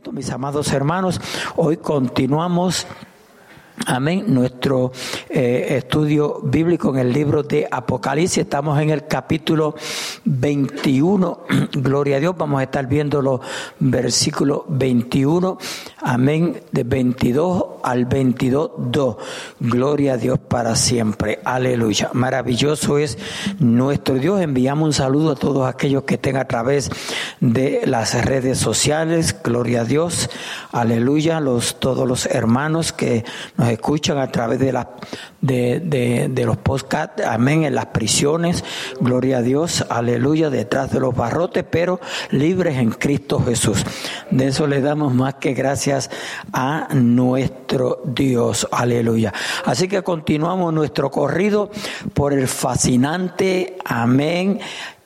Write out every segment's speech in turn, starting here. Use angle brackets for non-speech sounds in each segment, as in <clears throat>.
asiento, mis amados hermanos. Hoy continuamos Amén. Nuestro eh, estudio bíblico en el libro de Apocalipsis. Estamos en el capítulo 21. <clears throat> Gloria a Dios. Vamos a estar viendo los versículos 21. Amén. De 22 al 22, 2. Gloria a Dios para siempre. Aleluya. Maravilloso es nuestro Dios. Enviamos un saludo a todos aquellos que estén a través de las redes sociales. Gloria a Dios. Aleluya. Los, todos los hermanos que nos escuchan a través de, la, de, de, los podcasts, amén, en las prisiones, gloria a Dios, aleluya, detrás de los barrotes, pero libres en Cristo Jesús. De eso le damos más que gracias a nuestro Dios, aleluya. Así que continuamos nuestro corrido por el fascinante, amén,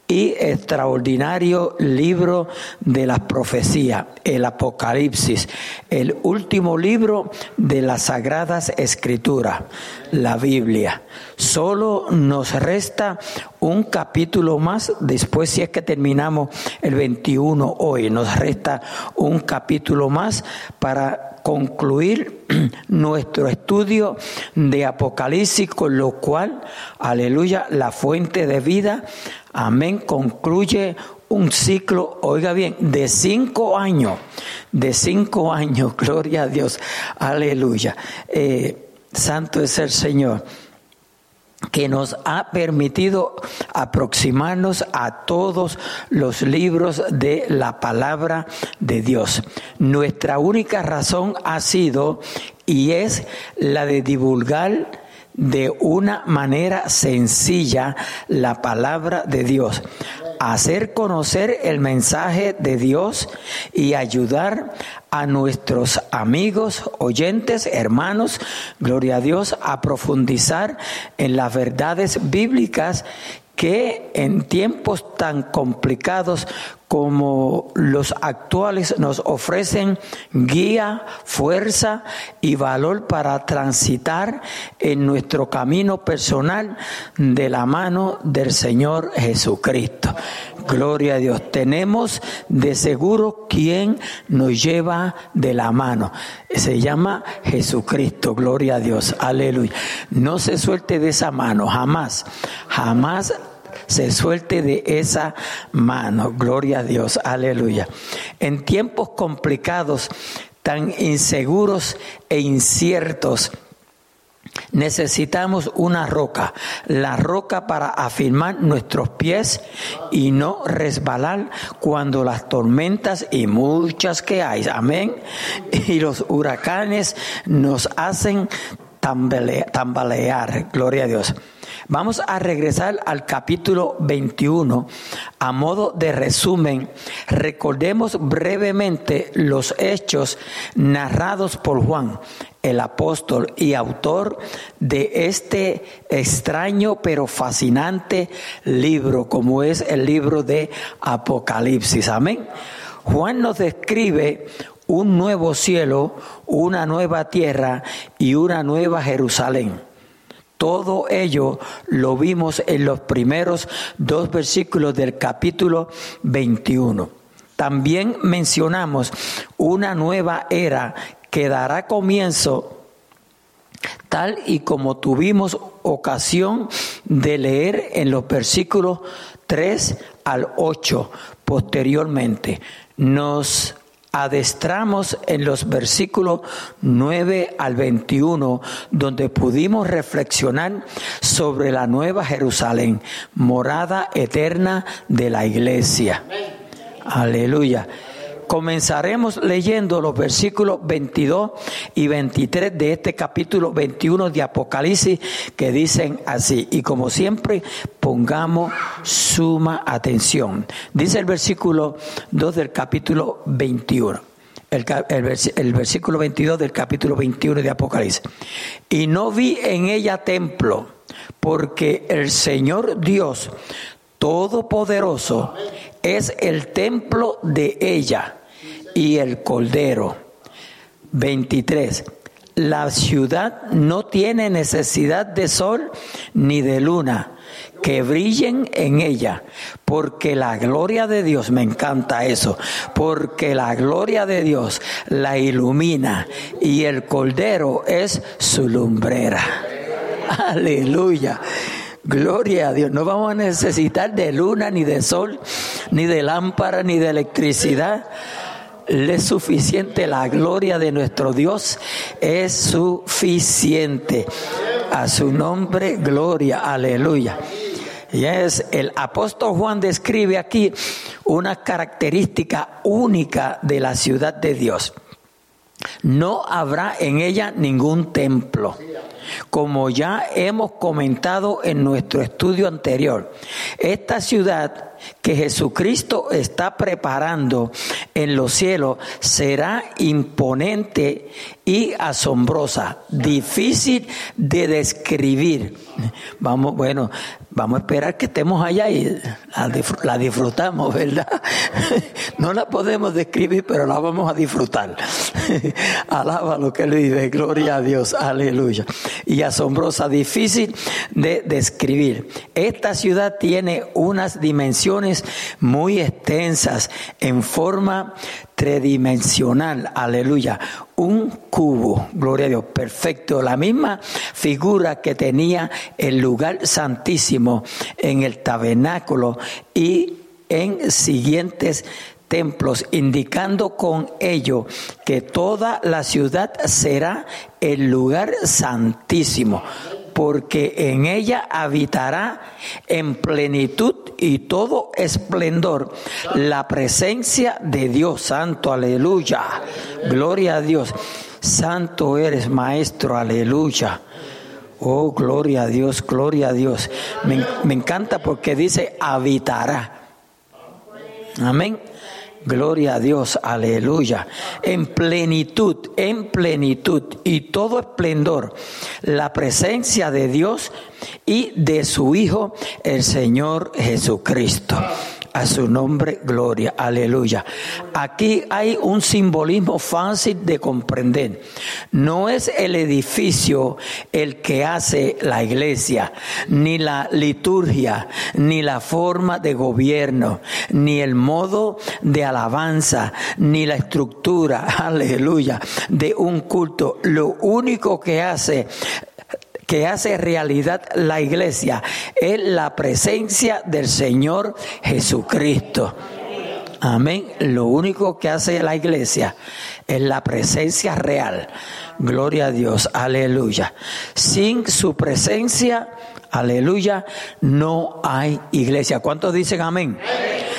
y extraordinario libro de las profecías, el Apocalipsis, el último libro de las Sagradas Escrituras, la Biblia. Solo nos resta un capítulo más, después si es que terminamos el 21 hoy, nos resta un capítulo más para concluir <clears throat> nuestro estudio de Apocalipsis, con lo cual, aleluya, la fuente de vida, amén, concluye un ciclo, oiga bien, de cinco años, de cinco años, <laughs> gloria a Dios, aleluya. Eh, santo es el Señor que nos ha permitido aproximarnos a todos los libros de la palabra de Dios. Nuestra única razón ha sido y es la de divulgar de una manera sencilla la palabra de Dios, hacer conocer el mensaje de Dios y ayudar a nuestros amigos, oyentes, hermanos, gloria a Dios, a profundizar en las verdades bíblicas que en tiempos tan complicados como los actuales nos ofrecen guía, fuerza y valor para transitar en nuestro camino personal de la mano del Señor Jesucristo. Gloria a Dios. Tenemos de seguro quien nos lleva de la mano. Se llama Jesucristo. Gloria a Dios. Aleluya. No se suelte de esa mano, jamás. Jamás se suelte de esa mano. Gloria a Dios, aleluya. En tiempos complicados, tan inseguros e inciertos, Necesitamos una roca, la roca para afirmar nuestros pies y no resbalar cuando las tormentas y muchas que hay, amén, y los huracanes nos hacen tambalear, gloria a Dios. Vamos a regresar al capítulo 21. A modo de resumen, recordemos brevemente los hechos narrados por Juan, el apóstol y autor de este extraño pero fascinante libro, como es el libro de Apocalipsis. Amén. Juan nos describe un nuevo cielo, una nueva tierra y una nueva Jerusalén. Todo ello lo vimos en los primeros dos versículos del capítulo 21. También mencionamos una nueva era que dará comienzo tal y como tuvimos ocasión de leer en los versículos 3 al 8 posteriormente. Nos adestramos en los versículos 9 al 21, donde pudimos reflexionar sobre la nueva Jerusalén, morada eterna de la iglesia. Aleluya. Comenzaremos leyendo los versículos 22 y 23 de este capítulo 21 de Apocalipsis que dicen así. Y como siempre, pongamos suma atención. Dice el versículo 2 del capítulo 21. El, versículo 22 del capítulo 21 de Apocalipsis. Y no vi en ella templo, porque el Señor Dios Todopoderoso es el templo de ella y el Cordero. 23. La ciudad no tiene necesidad de sol ni de luna que brillen en ella, porque la gloria de Dios, me encanta eso, porque la gloria de Dios la ilumina y el cordero es su lumbrera. <laughs> Aleluya. Gloria a Dios. No vamos a necesitar de luna, ni de sol, ni de lámpara, ni de electricidad. Le es suficiente la gloria de nuestro Dios. Es suficiente. A su nombre, gloria. Aleluya. Y es el apóstol Juan describe aquí una característica única de la ciudad de Dios. No habrá en ella ningún templo como ya hemos comentado en nuestro estudio anterior, esta ciudad que Jesucristo está preparando en los cielos será imponente y asombrosa, difícil de describir. Vamos, bueno, vamos a esperar que estemos allá y la disfrutamos, ¿verdad? <laughs> No la podemos describir, pero la vamos a disfrutar. <laughs> Alaba lo que él dice, gloria a Dios, aleluya. Y asombrosa, difícil de describir. Esta ciudad tiene unas dimensiones muy extensas en forma tridimensional, aleluya, un cubo, gloria a Dios, perfecto, la misma figura que tenía el lugar santísimo en el tabernáculo y en siguientes indicando con ello que toda la ciudad será el lugar santísimo porque en ella habitará en plenitud y todo esplendor la presencia de Dios Santo, aleluya. Gloria a Dios. Santo eres, Maestro, aleluya. Oh, gloria a Dios, gloria a Dios. Me, me encanta porque dice habitará. Amén. Gloria a Dios, aleluya. En plenitud, en plenitud y todo esplendor, la presencia de Dios y de su Hijo, el Señor Jesucristo. A su nombre, gloria, aleluya. Aquí hay un simbolismo fácil de comprender. No es el edificio el que hace la iglesia, ni la liturgia, ni la forma de gobierno, ni el modo de alabanza, ni la estructura, <laughs> aleluya, de un culto. Lo único que hace que hace realidad la iglesia es la presencia del Señor Jesucristo. Amén. Lo único que hace la iglesia es la presencia real. Gloria a Dios. Aleluya. Sin su presencia, aleluya, no hay iglesia. ¿Cuántos dicen amén?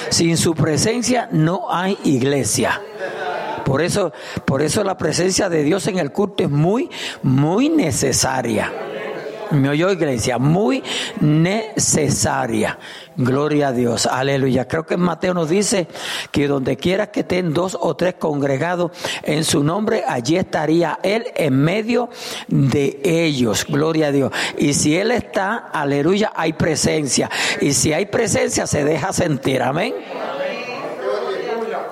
Sin su presencia no hay iglesia. Por eso, por eso la presencia de Dios en el culto es muy, muy necesaria. Me oyó iglesia, muy necesaria. Gloria a Dios, aleluya. Creo que Mateo nos dice que donde quiera que estén dos o tres congregados en su nombre, allí estaría Él en medio de ellos. Gloria a Dios. Y si Él está, aleluya, hay presencia. Y si hay presencia, se deja sentir. Amén.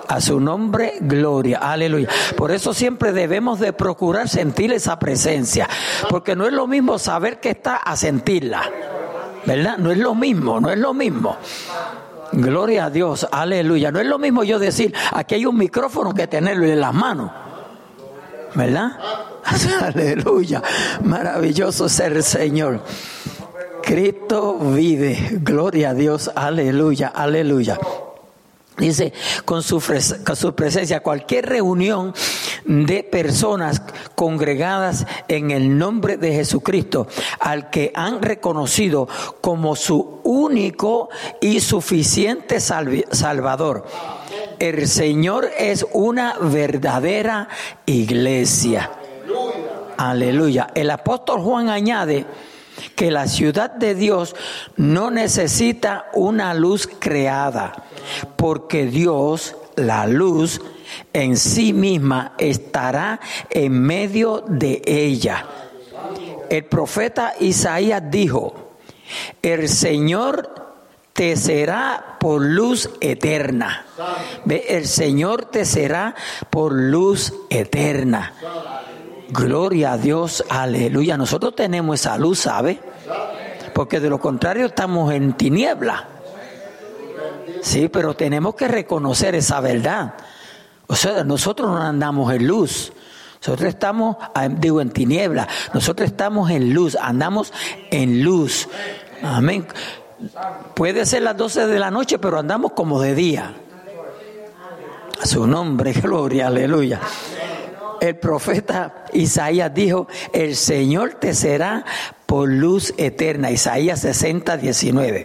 A su nombre, gloria, aleluya. Por eso siempre debemos de procurar sentir esa presencia, porque no es lo mismo saber que está a sentirla, ¿verdad? No es lo mismo, no es lo mismo. Gloria a Dios, aleluya. No es lo mismo yo decir, aquí hay un micrófono que tenerlo en las manos, ¿verdad? <laughs> Aleluya, maravilloso ser el Señor. Cristo vive, gloria a Dios, aleluya, aleluya. Dice, con su, presencia, cualquier reunión de personas congregadas en el nombre de Jesucristo, al que han reconocido como su único y suficiente Salvador. El Señor es una verdadera iglesia. Aleluya. El apóstol Juan añade, que la ciudad de Dios no necesita una luz creada, porque Dios, la luz, en sí misma estará en medio de ella. El profeta Isaías dijo, el Señor te será por luz eterna. El Señor te será por luz eterna. Gloria a Dios, aleluya. Nosotros tenemos esa luz, ¿sabe? porque de lo contrario estamos en tiniebla. Sí, pero tenemos que reconocer esa verdad. O sea, nosotros no andamos en luz. Nosotros estamos, ah, digo, en tiniebla. Nosotros estamos en luz, andamos en luz. Amén. Puede ser las 12 de la noche, pero andamos como de día. A su nombre, <laughs> gloria, aleluya. El profeta Isaías dijo, el Señor te será por luz eterna. Isaías 60, 19.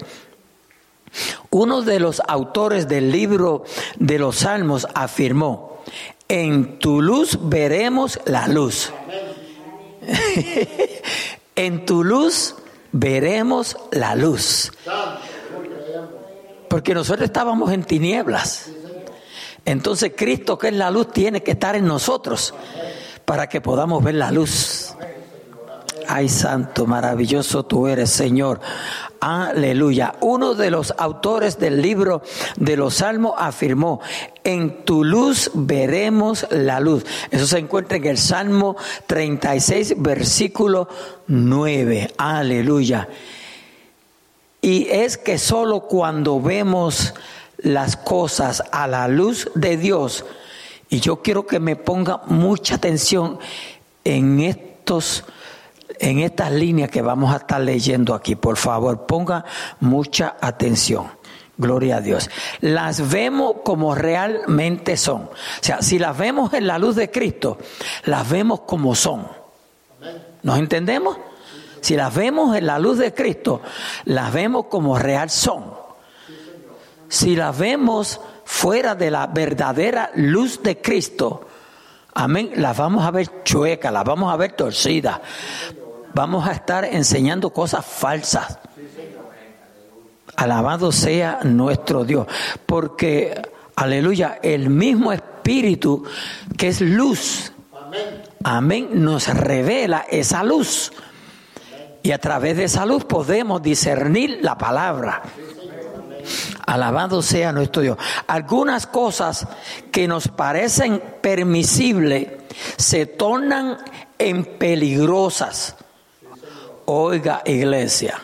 Uno de los autores del libro de los Salmos afirmó, en tu luz veremos la luz. <laughs> en tu luz veremos la luz. Porque nosotros estábamos en tinieblas. Entonces Cristo, que es la luz, tiene que estar en nosotros para que podamos ver la luz. Ay, santo, maravilloso tú eres, Señor. Aleluya. Uno de los autores del libro de los Salmos afirmó, en tu luz veremos la luz. Eso se encuentra en el Salmo 36, versículo 9. Aleluya. Y es que solo cuando vemos las cosas a la luz de Dios, y yo quiero que me ponga mucha atención en estos en estas líneas que vamos a estar leyendo aquí. Por favor, ponga mucha atención. Gloria a Dios. Las vemos como realmente son. O sea, si las vemos en la luz de Cristo, las vemos como son. ¿Nos entendemos? Si las vemos en la luz de Cristo, las vemos como real son. Si las vemos fuera de la verdadera luz de Cristo, amén, las vamos a ver chuecas, las vamos a ver torcidas, vamos a estar enseñando cosas falsas. Alabado sea nuestro Dios, porque, aleluya, el mismo Espíritu que es luz, amén, nos revela esa luz. Y a través de esa luz podemos discernir la palabra. Alabado sea nuestro Dios. Algunas cosas que nos parecen permisibles se tornan en peligrosas Oiga, iglesia.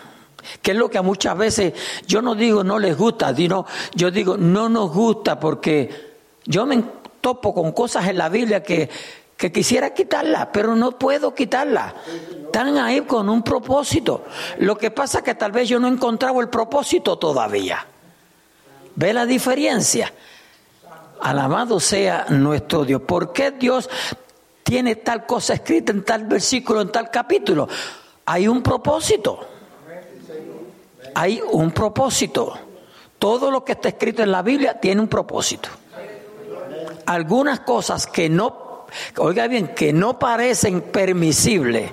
Que es lo que a muchas veces yo no digo no les gusta, yo digo no nos gusta porque yo me topo con cosas en la Biblia que, que quisiera quitarlas, pero no puedo quitarlas. Están ahí con un propósito. Lo que pasa es que tal vez yo no he encontrado el propósito todavía. ¿Ve la diferencia? Alabado sea nuestro Dios. ¿Por qué Dios tiene tal cosa escrita en tal versículo, en tal capítulo? hay un propósito. Hay un propósito. Todo lo que está escrito en la Biblia tiene un propósito. Algunas cosas que no, oiga bien, que no parecen permisibles,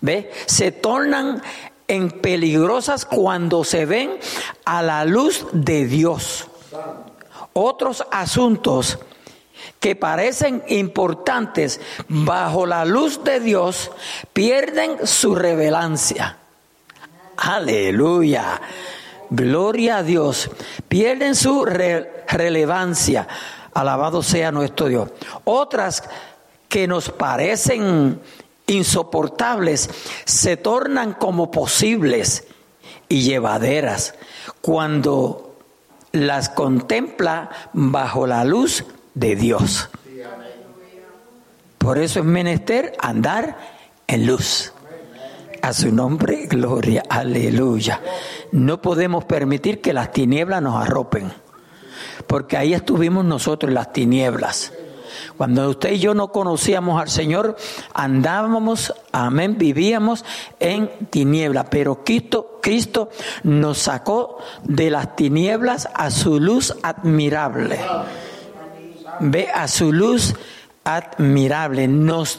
¿ve? Se tornan en peligrosas cuando se ven a la luz de Dios. Otros asuntos que parecen importantes bajo la luz de Dios pierden su revelancia. Aleluya. Gloria a Dios. Pierden su relevancia. Alabado sea nuestro Dios. Otras que nos parecen insoportables se tornan como posibles y llevaderas cuando las contempla bajo la luz de Dios. Por eso es menester andar en luz. A su nombre, gloria, aleluya. No podemos permitir que las tinieblas nos arropen, porque ahí estuvimos nosotros en las tinieblas. Cuando usted y yo no conocíamos al Señor, andábamos, amén, vivíamos en tinieblas, pero Cristo, Cristo nos sacó de las tinieblas a su luz admirable ve a su luz admirable, nos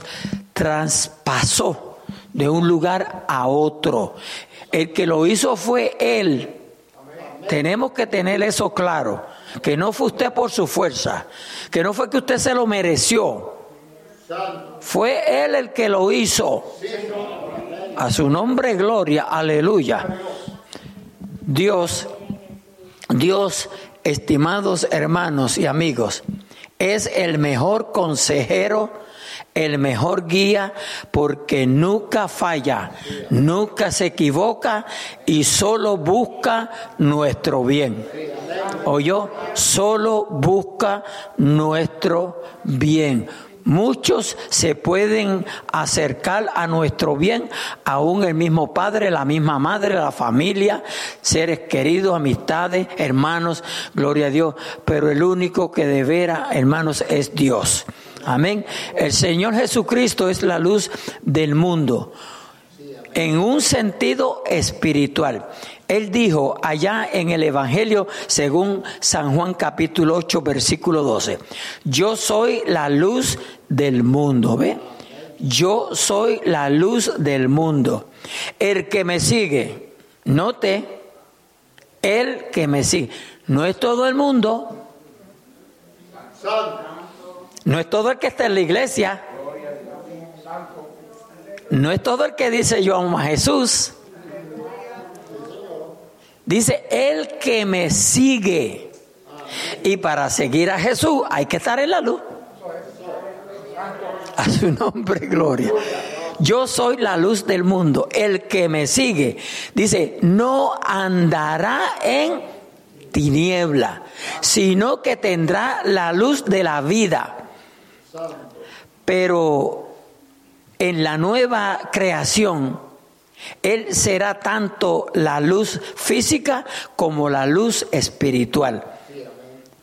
traspasó de un lugar a otro. El que lo hizo fue Él. Tenemos que tener eso claro, que no fue usted por su fuerza, que no fue que usted se lo mereció. Fue Él el que lo hizo. A su nombre, gloria, aleluya. Dios, Dios, estimados hermanos y amigos, es el mejor consejero, el mejor guía, porque nunca falla, nunca se equivoca y solo busca nuestro bien. yo Solo busca nuestro bien. Muchos se pueden acercar a nuestro bien, aún el mismo padre, la misma madre, la familia, seres queridos, amistades, hermanos, gloria a Dios. Pero el único que de veras, hermanos, es Dios. Amén. El Señor Jesucristo es la luz del mundo en un sentido espiritual. Él dijo allá en el Evangelio, según San Juan capítulo 8, versículo 12, yo soy la luz del mundo, ¿ve? Yo soy la luz del mundo. El que me sigue, note, el que me sigue, no es todo el mundo, no es todo el que está en la iglesia, no es todo el que dice yo amo a Jesús. Dice, el que me sigue. Y para seguir a Jesús hay que estar en la luz. A su nombre, gloria. Yo soy la luz del mundo. El que me sigue, dice, no andará en tiniebla, sino que tendrá la luz de la vida. Pero en la nueva creación, él será tanto la luz física como la luz espiritual.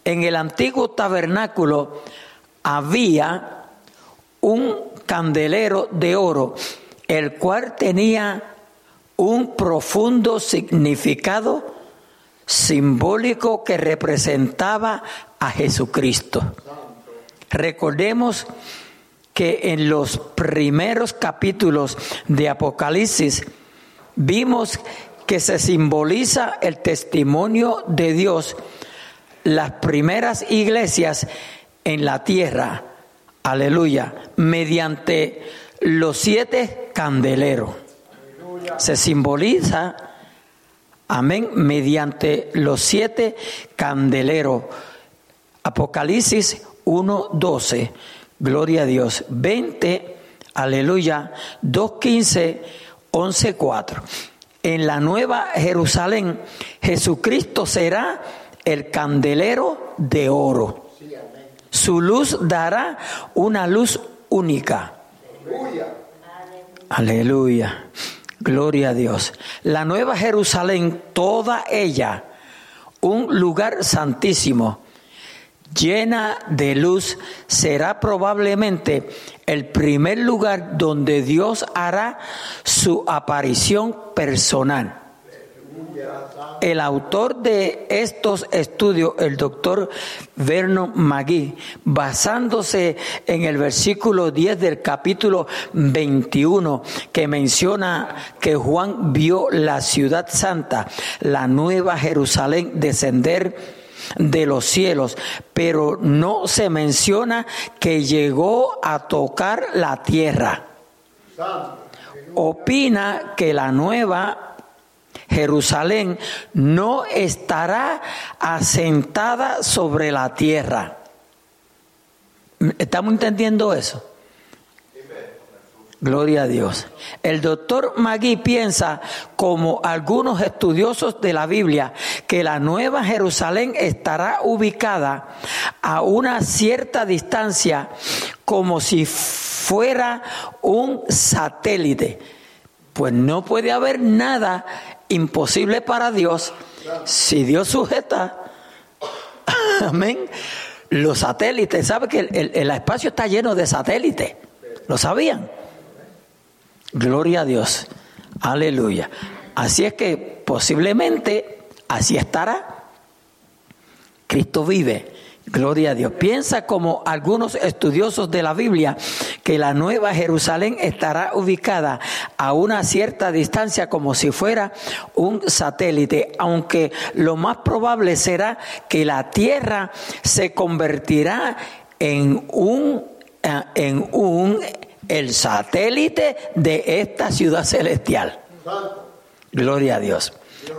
En el antiguo tabernáculo había un candelero de oro, el cual tenía un profundo significado simbólico que representaba a Jesucristo. Recordemos que en los primeros capítulos de Apocalipsis vimos que se simboliza el testimonio de Dios, las primeras iglesias en la tierra, aleluya, mediante los siete candeleros. Se simboliza, amén, mediante los siete candeleros. Apocalipsis 1.12 Gloria a Dios. 20, aleluya, 2.15, 11.4. En la nueva Jerusalén, Jesucristo será el candelero de oro. Su luz dará una luz única. Aleluya. Gloria a Dios. La nueva Jerusalén, toda ella, un lugar santísimo llena de luz, será probablemente el primer lugar donde Dios hará su aparición personal. El autor de estos estudios, el doctor Vernon Magui, basándose en el versículo 10 del capítulo 21, que menciona que Juan vio la ciudad santa, la nueva Jerusalén, descender de los cielos, pero no se menciona que llegó a tocar la tierra. Opina que la nueva Jerusalén no estará asentada sobre la tierra. ¿Estamos entendiendo eso? Gloria a Dios. El doctor Magui piensa, como algunos estudiosos de la Biblia, que la Nueva Jerusalén estará ubicada a una cierta distancia como si fuera un satélite. Pues no puede haber nada imposible para Dios si Dios sujeta. Amén. Los satélites, ¿sabe que el, el espacio está lleno de satélites? ¿Lo sabían? Gloria a Dios. Aleluya. Así es que posiblemente así estará. Cristo vive. Gloria a Dios. Piensa como algunos estudiosos de la Biblia que la nueva Jerusalén estará ubicada a una cierta distancia como si fuera un satélite, aunque lo más probable será que la tierra se convertirá en un, eh, en un el satélite de esta ciudad celestial. Gloria a Dios.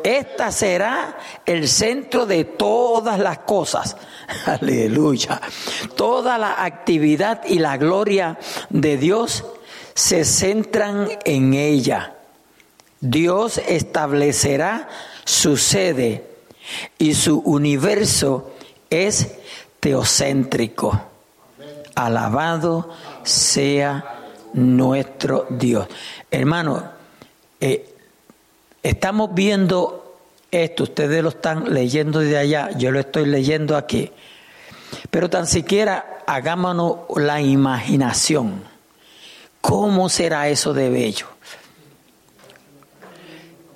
Esta será el centro de todas las cosas. <laughs> Aleluya. Toda la actividad y la gloria de Dios se centran en ella. Dios establecerá su sede y su universo es teocéntrico. Alabado sea nuestro Dios. Hermano, eh, estamos viendo esto, ustedes lo están leyendo de allá, yo lo estoy leyendo aquí, pero tan siquiera hagámonos la imaginación. ¿Cómo será eso de bello?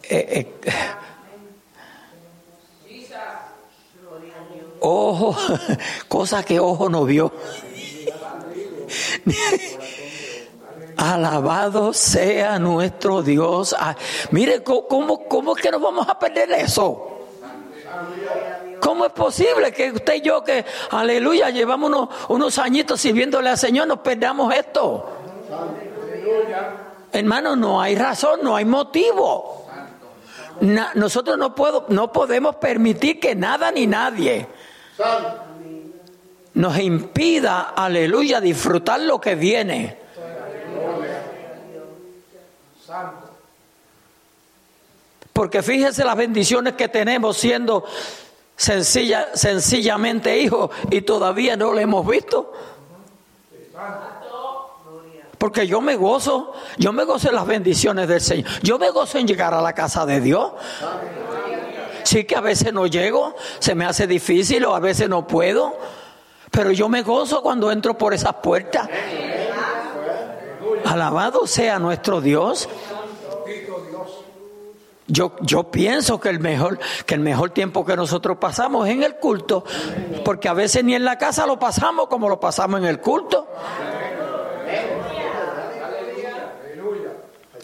Eh, eh, ojo, <laughs> cosa que ojo no vio. Alabado sea nuestro Dios. Ah, mire, ¿cómo, ¿cómo es que nos vamos a perder eso? ¿Cómo es posible que usted y yo, que aleluya, llevamos unos, unos añitos sirviéndole al Señor, nos perdamos esto? Hermano, no hay razón, no hay motivo. nosotros no, puedo, no podemos permitir que nada ni nadie nos impida, aleluya, disfrutar lo que viene. Porque fíjese las bendiciones que tenemos siendo sencilla, sencillamente hijos y todavía no lo hemos visto. Porque yo me gozo, yo me gozo en las bendiciones del Señor. Yo me gozo en llegar a la casa de Dios. Sí que a veces no llego, se me hace difícil o a veces no puedo, pero yo me gozo cuando entro por esas puertas. Alabado sea nuestro Dios. Yo, yo pienso que el, mejor, que el mejor tiempo que nosotros pasamos es en el culto, porque a veces ni en la casa lo pasamos como lo pasamos en el culto.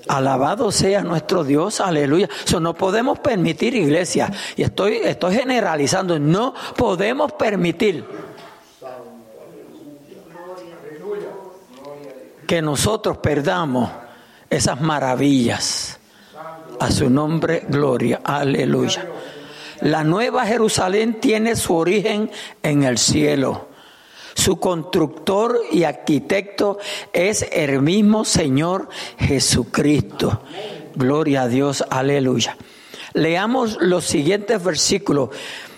Alabado sea nuestro Dios, aleluya. Eso no podemos permitir, iglesia, y estoy, estoy generalizando, no podemos permitir que nosotros perdamos esas maravillas. A su nombre, gloria, aleluya. La nueva Jerusalén tiene su origen en el cielo. Su constructor y arquitecto es el mismo Señor Jesucristo. Gloria a Dios, aleluya. Leamos los siguientes versículos,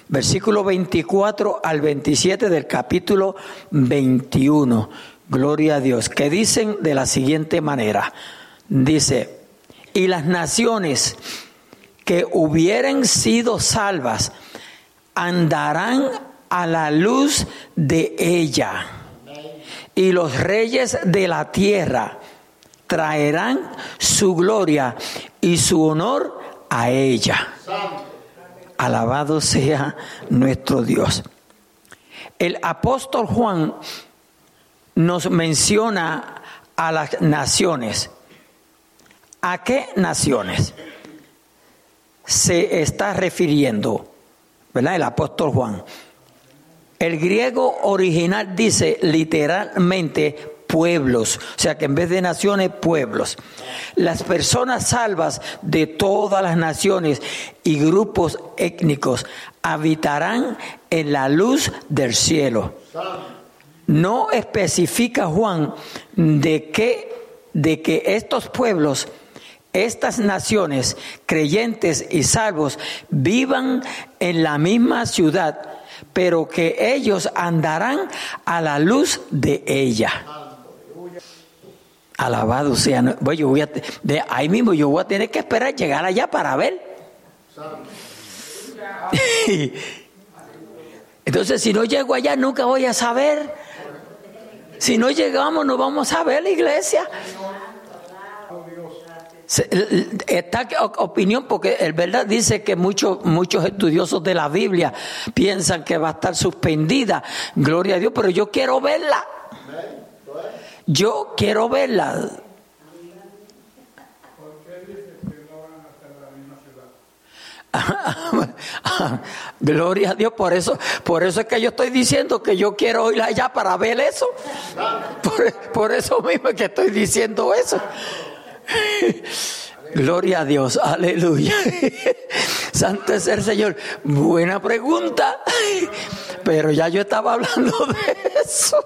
versículo 24 al 27 del capítulo 21. Gloria a Dios, que dicen de la siguiente manera. Dice, y las naciones que hubieren sido salvas andarán a la luz de ella. Y los reyes de la tierra traerán su gloria y su honor a ella. Alabado sea nuestro Dios. El apóstol Juan nos menciona a las naciones. ¿A qué naciones se está refiriendo? ¿Verdad? El apóstol Juan. El griego original dice literalmente pueblos, o sea que en vez de naciones, pueblos. Las personas salvas de todas las naciones y grupos étnicos habitarán en la luz del cielo. No especifica Juan de que, de que estos pueblos, estas naciones creyentes y salvos vivan en la misma ciudad, pero que ellos andarán a la luz de ella. Alabado sea. Yo voy a, de ahí mismo yo voy a tener que esperar llegar allá para ver. <laughs> Entonces, si no llego allá, nunca voy a saber si no llegamos, no vamos a ver la iglesia. Esta opinión, porque el verdad dice que muchos, muchos estudiosos de la Biblia piensan que va a estar suspendida. Gloria a Dios, pero yo quiero verla. Yo quiero verla. <laughs> Gloria a Dios, por eso, por eso es que yo estoy diciendo que yo quiero ir allá para ver eso. Por, eso mismo es que estoy diciendo eso. <laughs> Gloria a Dios, aleluya. <laughs> Santo es el Señor. Buena pregunta. Pero ya yo estaba hablando de eso.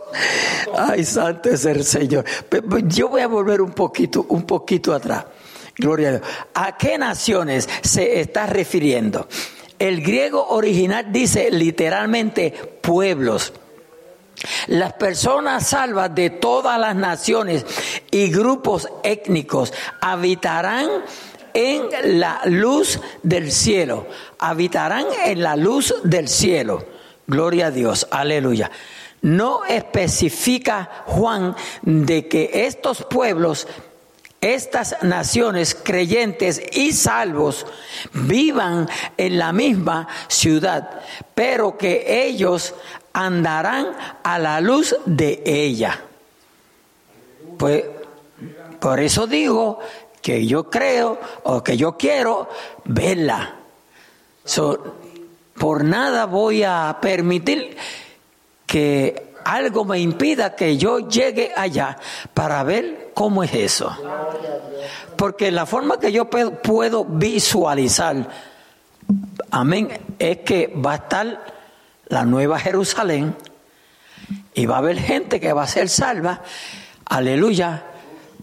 Ay, santo es el Señor. Yo voy a volver un poquito, un poquito atrás. Gloria a Dios. ¿A qué naciones se está refiriendo? El griego original dice literalmente pueblos. Las personas salvas de todas las naciones y grupos étnicos habitarán en la luz del cielo. Habitarán en la luz del cielo. Gloria a Dios, aleluya. No especifica Juan de que estos pueblos estas naciones creyentes y salvos vivan en la misma ciudad, pero que ellos andarán a la luz de ella. Pues por eso digo que yo creo o que yo quiero verla. por nada voy a permitir que algo me impida que yo llegue allá para ver cómo es eso. Porque la forma que yo puedo visualizar, amén, es que va a estar la nueva Jerusalén y va a haber gente que va a ser salva, aleluya,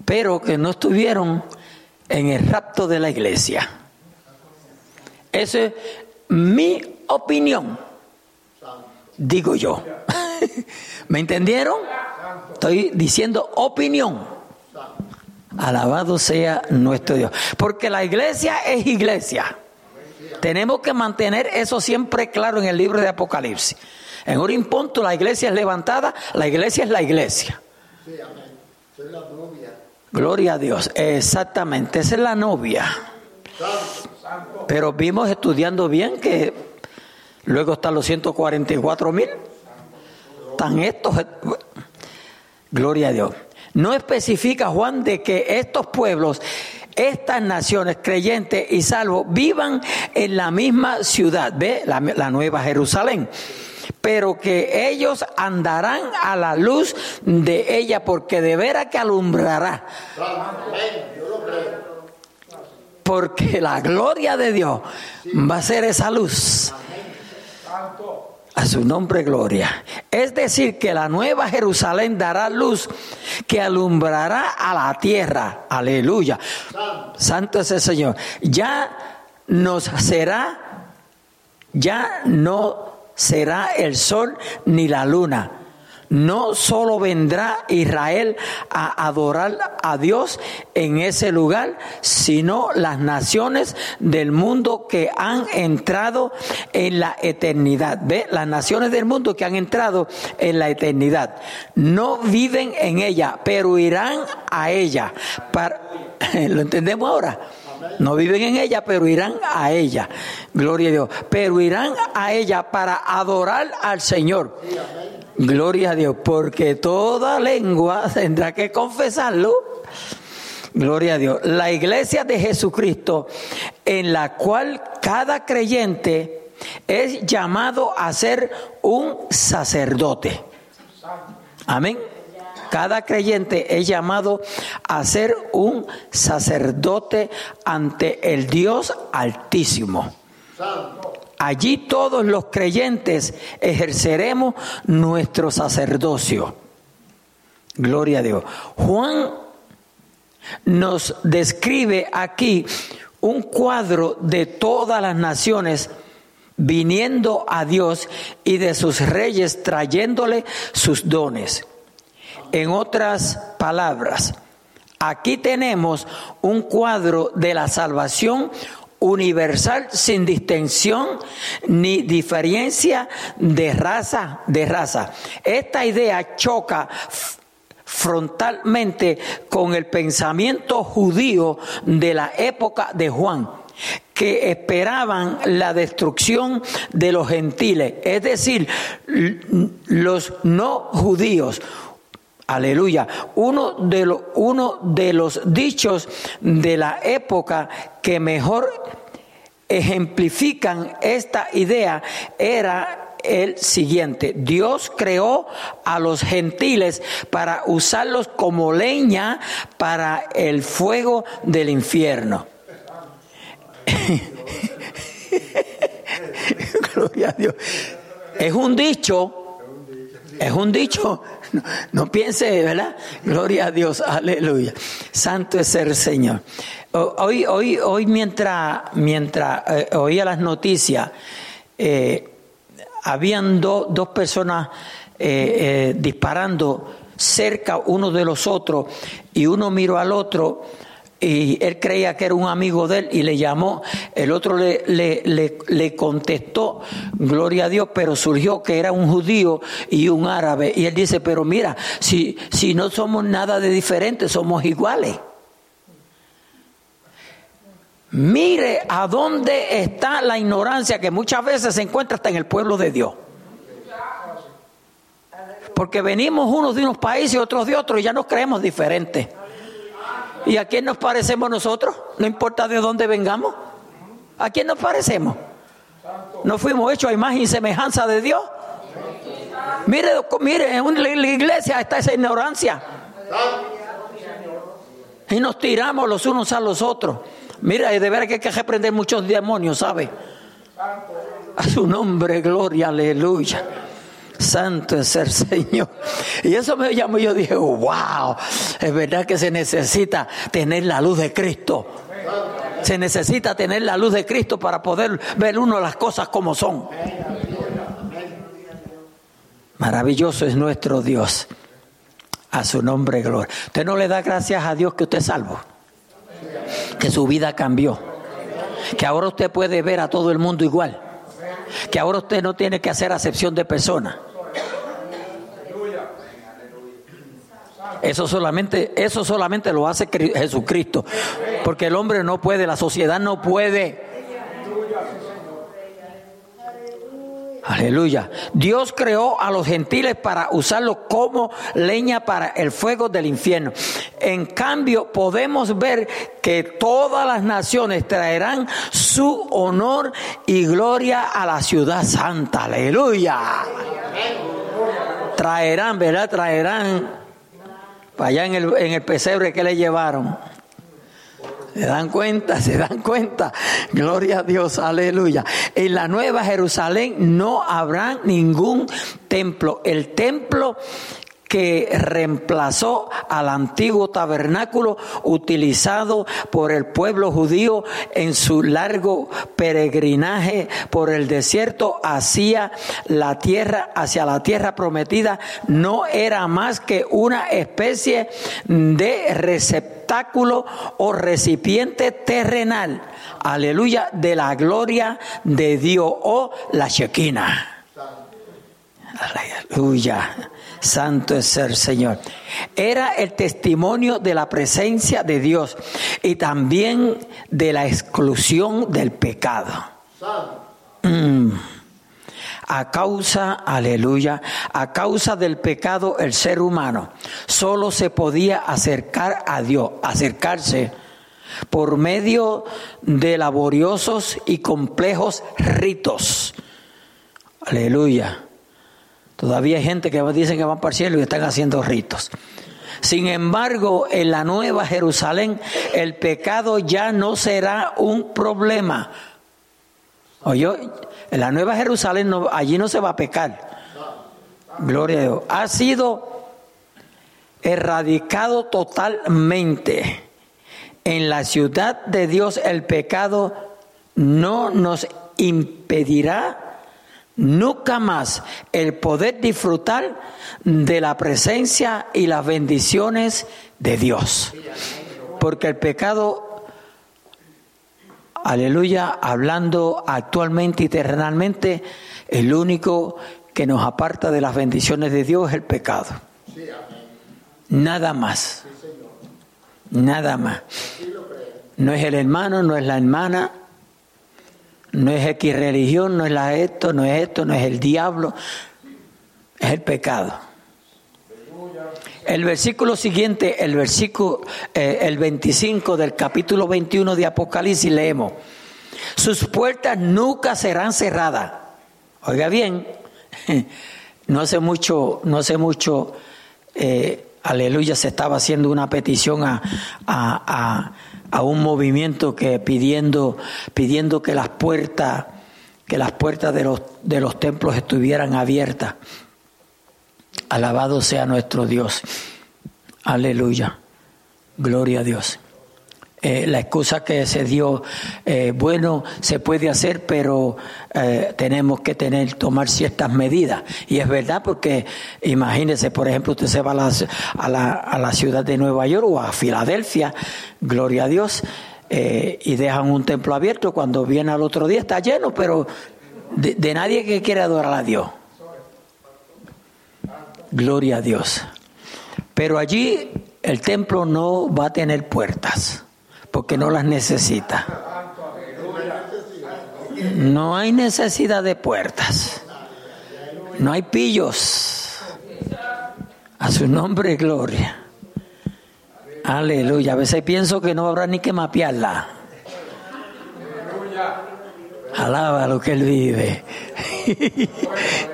pero que no estuvieron en el rapto de la iglesia. Esa es mi opinión, digo yo. <laughs> ¿Me entendieron? Estoy diciendo opinión. Alabado sea nuestro Dios. Porque la iglesia es iglesia. Tenemos que mantener eso siempre claro en el libro de Apocalipsis. En un punto la iglesia es levantada, la iglesia es la iglesia. Gloria a Dios. Exactamente, esa es la novia. Pero vimos estudiando bien que luego están los 144 mil. Están estos. Gloria a Dios. No especifica Juan de que estos pueblos estas naciones creyentes y salvos vivan en la misma ciudad, ¿ve? La, nueva Jerusalén. Pero que ellos andarán a la luz de ella, porque de veras que alumbrará. Porque la gloria de Dios va a ser esa luz. A su nombre gloria. Es decir, que la nueva Jerusalén dará luz que alumbrará a la tierra. Aleluya. Santo es el Señor. Ya nos será, ya no será el sol ni la luna no solo vendrá Israel a adorar a Dios en ese lugar, sino las naciones del mundo que han entrado en la eternidad. ¿Ve? Las naciones del mundo que han entrado en la eternidad. No viven en ella, pero irán a ella. <laughs> ¿Lo entendemos ahora? No viven en ella, pero irán a ella. Gloria a Dios. Pero irán a ella para adorar al Señor. Gloria a Dios, porque toda lengua tendrá que confesarlo. Gloria a Dios. La iglesia de Jesucristo, en la cual cada creyente es llamado a ser un sacerdote. Amén. Cada creyente es llamado a ser un sacerdote ante el Dios Altísimo. Allí todos los creyentes ejerceremos nuestro sacerdocio. Gloria a Dios. Juan nos describe aquí un cuadro de todas las naciones viniendo a Dios y de sus reyes trayéndole sus dones. En otras palabras, aquí tenemos un cuadro de la salvación universal sin distinción ni diferencia de raza, de raza. Esta idea choca frontalmente con el pensamiento judío de la época de Juan que esperaban la destrucción de los gentiles, es decir, los no judíos. Aleluya. Uno de, uno de los dichos de la época que mejor ejemplifican esta idea era el siguiente. Dios creó a los gentiles para usarlos como leña para el fuego del infierno. <laughs> Es un dicho, es un dicho. <laughs> No, piense, ¿verdad? Gloria a Dios, aleluya. Santo es el Señor. Hoy, hoy, hoy mientras, mientras eh, oía las noticias, eh, habían dos personas eh, disparando cerca uno de los otros y uno miró al otro y él creía que era un amigo de él y le llamó, el otro le, le, le, contestó, gloria a Dios, pero surgió que era un judío y un árabe. Y él dice, pero mira, si, si no somos nada de diferente, somos iguales. Mire a dónde está la ignorancia que muchas veces se encuentra hasta en el pueblo de Dios. Porque venimos unos de unos países y otros de otros y ya nos creemos diferentes. ¿Y a quién nos parecemos nosotros? No importa de dónde vengamos. ¿A quién nos parecemos? ¿No fuimos hechos a imagen y semejanza de Dios? Mire, mire, en la iglesia está esa ignorancia. Y nos tiramos los unos a los otros. Mira, de verdad que hay que reprender muchos demonios, ¿sabe? A su nombre, gloria, aleluya. Santo es el <laughs> Señor. Y eso me llamó yo dije, wow, es verdad que se necesita tener la luz de Cristo. Se necesita tener la luz de Cristo para poder ver uno las cosas como son. Maravilloso es nuestro Dios. A su nombre, gloria. Usted no le da gracias a Dios que usted es salvo. Que su vida cambió. Que ahora usted puede ver a todo el mundo igual. Que ahora usted no tiene que hacer acepción de personas Eso solamente, eso solamente lo hace Jesucristo. Porque el hombre no puede, la sociedad no puede. Aleluya. Dios creó a los gentiles para usarlo como leña para el fuego del infierno. En cambio, podemos ver que todas las naciones traerán su honor y gloria a la ciudad santa. Aleluya. Traerán, ¿verdad? Traerán allá en el, en el pesebre que le llevaron. ¿Se dan cuenta? ¿Se dan cuenta? Gloria a Dios, aleluya. En la nueva Jerusalén no habrá ningún templo. El templo que reemplazó al antiguo tabernáculo utilizado por el pueblo judío en su largo peregrinaje por el desierto hacia la tierra, hacia la tierra prometida, no era más que una especie de receptáculo o recipiente terrenal, aleluya, de la gloria de Dios o la Shekinah. Aleluya. Santo es el Señor. Era el testimonio de la presencia de Dios y también de la exclusión del pecado. Mm. A causa, aleluya, a causa del pecado el ser humano solo se podía acercar a Dios, acercarse por medio de laboriosos y complejos ritos. Aleluya Todavía hay gente que dice que van para el cielo y están haciendo ritos. Sin embargo, en la nueva Jerusalén el pecado ya no será un problema. Oye, en la nueva Jerusalén allí no se va a pecar. Gloria a Dios. Ha sido erradicado totalmente. En la ciudad de Dios el pecado no nos impedirá nunca más el poder disfrutar de la presencia y las bendiciones de Dios. Porque el pecado, aleluya, hablando actualmente y terrenalmente, el único que nos aparta de las bendiciones de Dios es el pecado. Nada más. Nada más. No es el hermano, no es la hermana, no es X religión, no es la esto, no es esto, no es el diablo, es el pecado. El versículo siguiente, el versículo eh, el 25 del capítulo 21 de Apocalipsis leemos, sus puertas nunca serán cerradas. Oiga bien, <laughs> no hace mucho, no hace mucho, eh, aleluya, se estaba haciendo una petición a, a a un movimiento que pidiendo, pidiendo que las puertas, que las puertas de los, de los templos estuvieran abiertas. Alabado sea nuestro Dios. Aleluya. Gloria a Dios. Eh, la excusa que se dio, eh, bueno, se puede hacer, pero eh, tenemos que tener, tomar ciertas medidas. Y es verdad porque, imagínese, por ejemplo, usted se va a la, a la, a la ciudad de Nueva York o a Filadelfia, gloria a Dios, y dejan un templo abierto, cuando viene al otro día está lleno, pero de, de nadie que quiere adorar a Dios. Gloria a Dios. Pero allí el templo no va a tener puertas porque no las necesita. No hay necesidad de puertas. No hay pillos. A su nombre, gloria. Aleluya. A veces pienso que no habrá ni que mapearla. Alaba lo que Él vive. <laughs>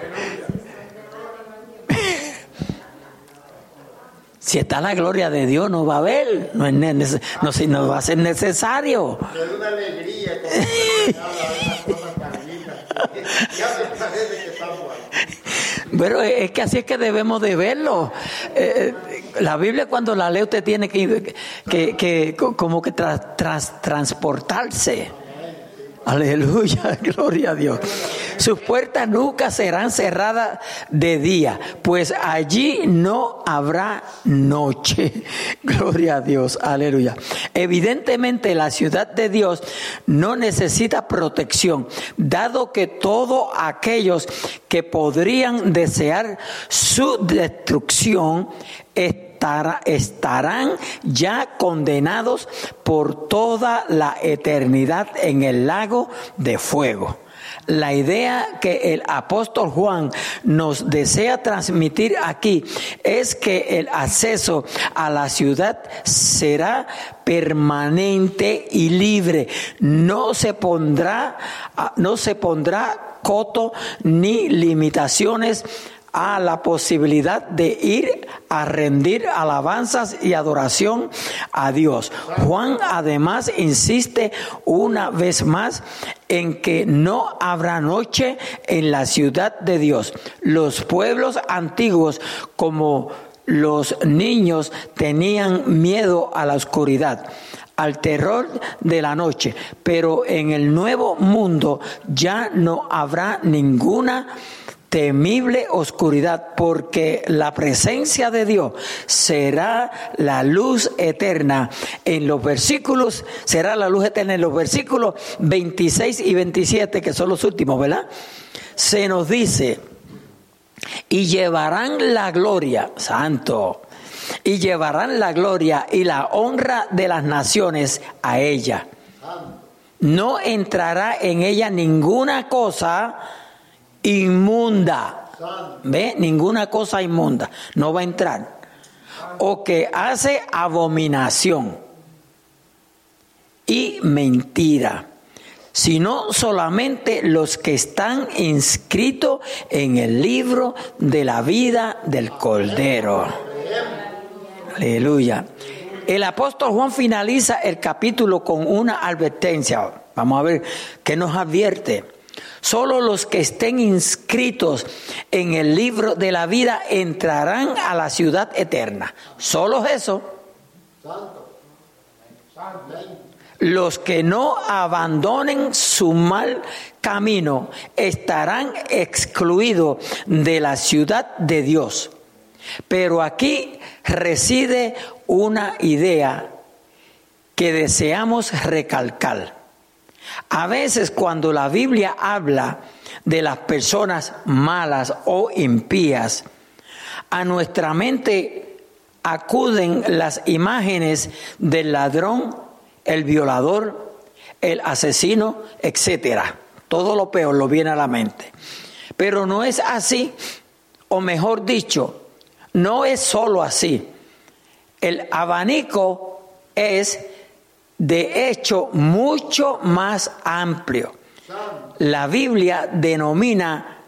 Si está la gloria de Dios, no va a haber, no, es no, no va a ser necesario. Es una alegría Pero es que así es que debemos de verlo. Eh, la Biblia cuando la lee usted tiene que, que, que como que transportarse. Aleluya, <laughs> gloria a Dios. Sus puertas nunca serán cerradas de día, pues allí no habrá noche. <laughs> Gloria a Dios, aleluya. Evidentemente la ciudad de Dios no necesita protección, dado que todos aquellos que podrían desear su destrucción estarán ya condenados por toda la eternidad en el lago de fuego. La idea que el apóstol Juan nos desea transmitir aquí es que el acceso a la ciudad será permanente y libre. No se pondrá, no se pondrá coto ni limitaciones a la posibilidad de ir a rendir alabanzas y adoración a Dios. Juan además insiste una vez más en que no habrá noche en la ciudad de Dios. Los pueblos antiguos como los niños tenían miedo a la oscuridad al terror de la noche, pero en el nuevo mundo ya no habrá ninguna temible oscuridad, porque la presencia de Dios será la luz eterna. En los versículos, será la luz eterna en los versículos 26 y 27, que son los últimos, ¿verdad? Se nos dice, y llevarán la gloria, santo, y llevarán la gloria y la honra de las naciones a ella. No entrará en ella ninguna cosa inmunda. ¿Ve? Ninguna cosa inmunda. No va a entrar. O que hace abominación y mentira, sino solamente los que están inscritos en el libro de la vida del Cordero. Aleluya. El apóstol Juan finaliza el capítulo con una advertencia. Vamos a ver qué nos advierte. Solo los que estén inscritos en el libro de la vida entrarán a la ciudad eterna. Solo eso. Los que no abandonen su mal camino estarán excluidos de la ciudad de Dios. Pero aquí reside una idea que deseamos recalcar. A veces cuando la Biblia habla de las personas malas o impías, a nuestra mente acuden las imágenes del ladrón, el violador, el asesino, etcétera. Todo lo peor lo viene a la mente. Pero no es así, o mejor dicho, no es solo así. El abanico es de hecho mucho más amplio. La Biblia denomina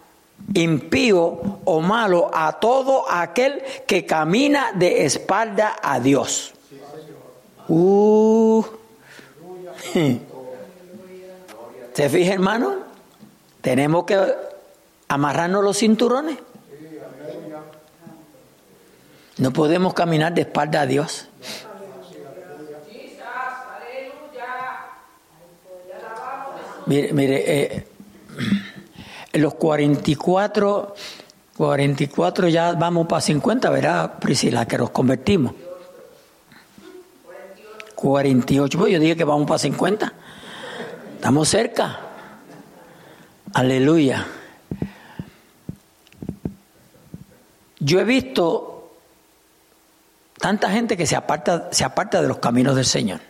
impío o malo a todo aquel que camina de espalda a Dios. Uh, <laughs> ¿Se fija, hermano? Tenemos que amarrarnos los cinturones. No podemos caminar de espalda a Dios. Mire, mire eh, los 44, 44 ya vamos para 50, verá Priscila, que nos convertimos. 48, pues yo dije que vamos para 50. Estamos cerca. Aleluya. Yo he visto tanta gente que se aparta, se aparta de los caminos del Señor.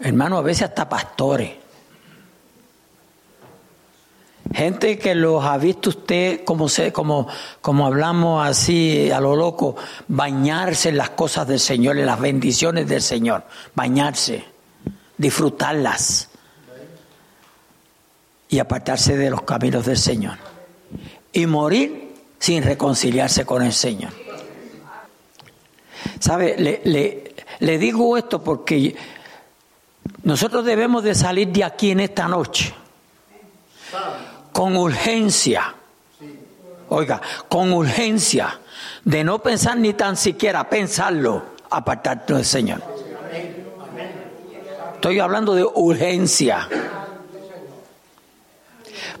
Hermano, a veces hasta pastores. Gente que los ha visto usted, como, se, como, como hablamos así a lo loco, bañarse en las cosas del Señor, en las bendiciones del Señor. Bañarse, disfrutarlas y apartarse de los caminos del Señor. Y morir sin reconciliarse con el Señor. ¿Sabe? Le, le, le digo esto porque nosotros debemos de salir de aquí en esta noche con urgencia. Oiga, con urgencia de no pensar ni tan siquiera pensarlo, apartarte del Señor. Estoy hablando de urgencia.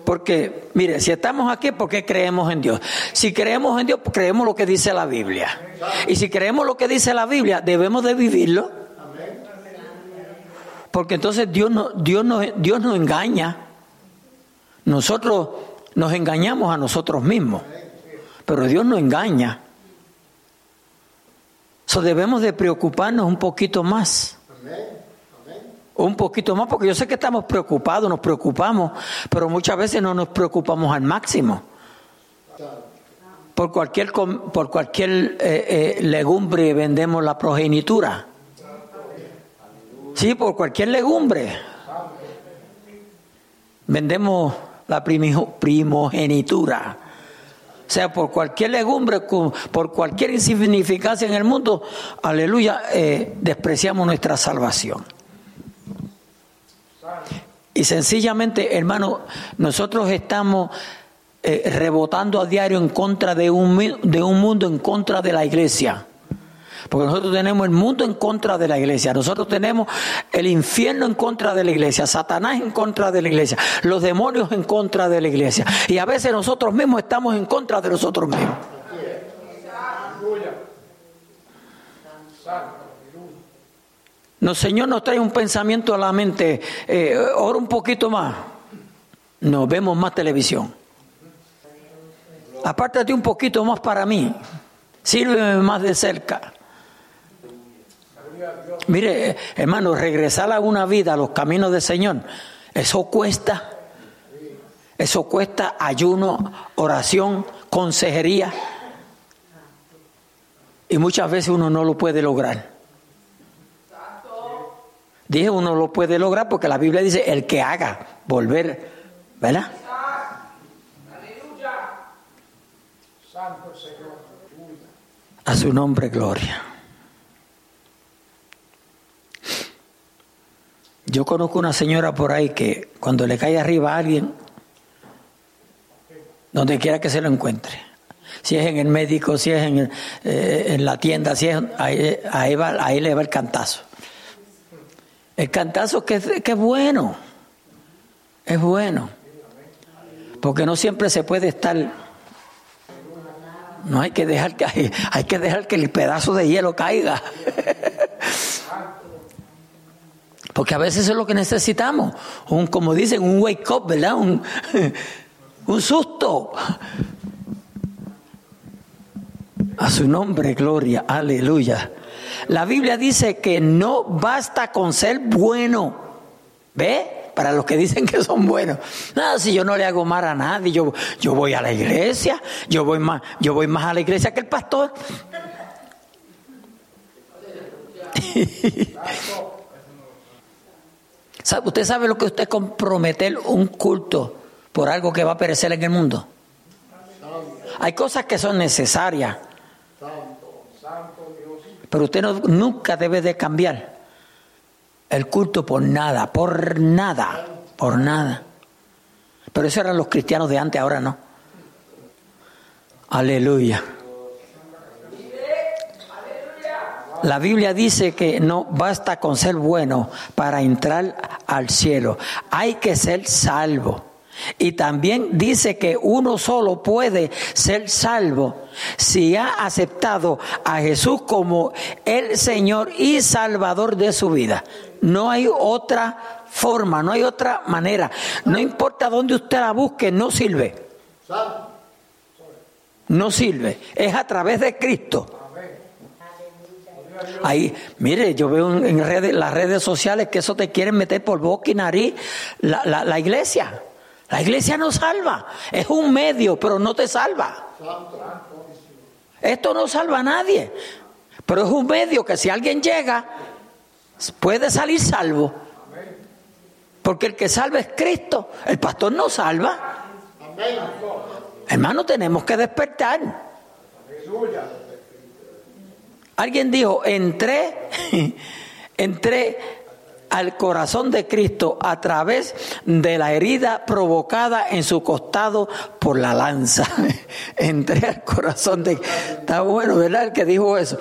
Porque, mire, si estamos aquí, ¿por qué creemos en Dios? Si creemos en Dios, creemos lo que dice la Biblia. Y si creemos lo que dice la Biblia, debemos de vivirlo. Porque entonces Dios, no, Dios, no, Dios nos engaña. Nosotros nos engañamos a nosotros mismos. Pero Dios no engaña. So debemos de preocuparnos un poquito más. Un poquito más, porque yo sé que estamos preocupados, nos preocupamos, pero muchas veces no nos preocupamos al máximo. Por cualquier, por cualquier eh, eh, legumbre vendemos la progenitura. Sí, por cualquier legumbre. Vendemos la primogenitura. O sea, por cualquier legumbre, por cualquier insignificancia en el mundo, aleluya, eh, despreciamos nuestra salvación. Y sencillamente, hermano, nosotros estamos eh, rebotando a diario en contra de un, de un mundo, en contra de la iglesia. Porque nosotros tenemos el mundo en contra de la iglesia, nosotros tenemos el infierno en contra de la iglesia, Satanás en contra de la iglesia, los demonios en contra de la iglesia. Y a veces nosotros mismos estamos en contra de nosotros mismos. No, Señor nos trae un pensamiento a la mente, eh, ora un poquito más, nos vemos más televisión. Apártate un poquito más para mí, sírveme más de cerca. Mire, hermano, regresar a una vida a los caminos del Señor, eso cuesta. Eso cuesta ayuno, oración, consejería. Y muchas veces uno no lo puede lograr. Dije uno lo puede lograr porque la Biblia dice el que haga volver, ¿verdad? A su nombre, gloria. Yo conozco una señora por ahí que cuando le cae arriba a alguien, donde quiera que se lo encuentre, si es en el médico, si es en, eh, en la tienda, si es, ahí, ahí, va, le va el cantazo. El cantazo que, que es bueno, es bueno, porque no siempre se puede estar no hay que dejar que <laughs> hay, que dejar que el pedazo de hielo caiga. <laughs> Porque a veces es lo que necesitamos. Un, como dicen, un wake up, ¿verdad? <laughs> Un, susto. A su nombre, gloria, aleluya. La Biblia dice que no basta con ser bueno. ¿Ve? Para los que dicen que son buenos. Nada, si yo no le hago mal a nadie, yo, yo voy a la iglesia, yo voy más, yo voy más a la iglesia que el pastor. <laughs> ¿Usted sabe lo que usted comprometer un culto por algo que va a perecer en el mundo? Hay cosas que son necesarias, pero usted no, nunca debe de cambiar el culto por nada, por nada, por nada. Pero eso eran los cristianos de antes, ahora no. Aleluya. La Biblia dice que no basta con ser bueno para entrar al cielo. Hay que ser salvo. Y también dice que uno solo puede ser salvo si ha aceptado a Jesús como el Señor y Salvador de su vida. No hay otra forma, no hay otra manera. No importa dónde usted la busque, no sirve. No sirve. Es a través de Cristo. Ahí, mire, yo veo en redes, las redes sociales que eso te quieren meter por boca y nariz la, la, iglesia. La iglesia no salva. Es un medio, pero no te salva. Esto no salva a nadie. Pero es un medio que si alguien llega, puede salir salvo. Porque el que salva es Cristo. El pastor no salva. Hermano, tenemos que despertar. Alguien dijo, entré, <laughs> entré al corazón de Cristo a través de la herida provocada en su costado por la lanza. <laughs> entré al corazón de... Está bueno, ¿verdad? El que dijo eso.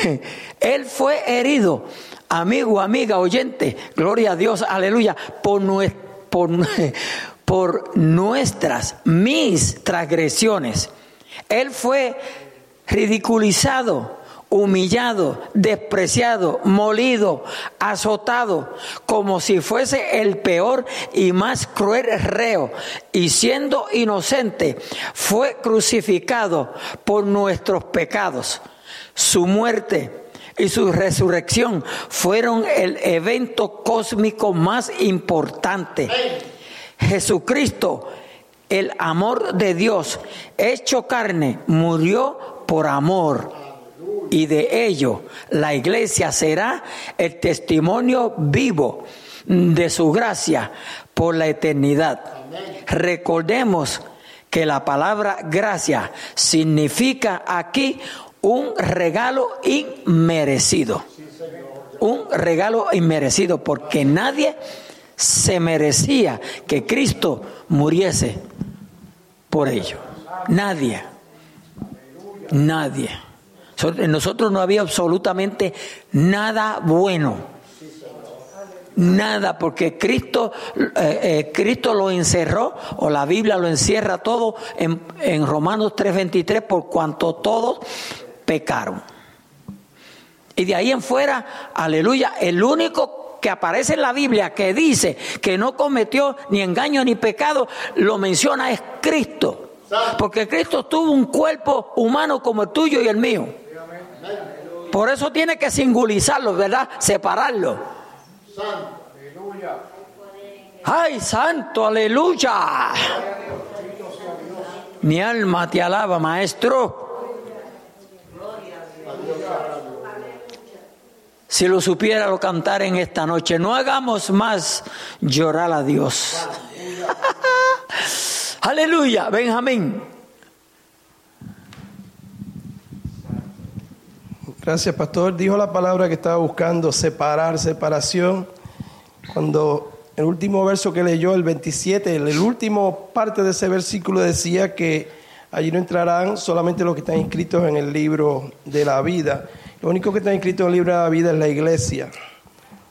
<laughs> Él fue herido, amigo, amiga, oyente, gloria a Dios, aleluya, por, por, por nuestras, mis transgresiones. Él fue ridiculizado humillado, despreciado, molido, azotado, como si fuese el peor y más cruel reo, y siendo inocente, fue crucificado por nuestros pecados. Su muerte y su resurrección fueron el evento cósmico más importante. Jesucristo, el amor de Dios, hecho carne, murió por amor y de ello la iglesia será el testimonio vivo de su gracia por la eternidad. Recordemos que la palabra gracia significa aquí un regalo inmerecido. Un regalo inmerecido porque nadie se merecía que Cristo muriese por ello. Nadie. Nadie. En nosotros no había absolutamente nada bueno. Nada, porque Cristo, eh, eh, Cristo lo encerró, o la Biblia lo encierra todo en, en Romanos 3:23, por cuanto todos pecaron. Y de ahí en fuera, aleluya, el único que aparece en la Biblia que dice que no cometió ni engaño ni pecado, lo menciona es Cristo. Porque Cristo tuvo un cuerpo humano como el tuyo y el mío. Por eso tiene que singularizarlo, ¿verdad? Separarlo. Ay, santo, aleluya. Mi alma te alaba, maestro. Si lo supiera lo cantar en esta noche, no hagamos más llorar a Dios. Aleluya, <laughs> Benjamín. Gracias, pastor. Dijo la palabra que estaba buscando, separar, separación. Cuando el último verso que leyó, el 27, el, último parte de ese versículo decía que allí no entrarán solamente los que están inscritos en el libro de la vida. Lo único que está inscrito en el libro de la vida es la iglesia.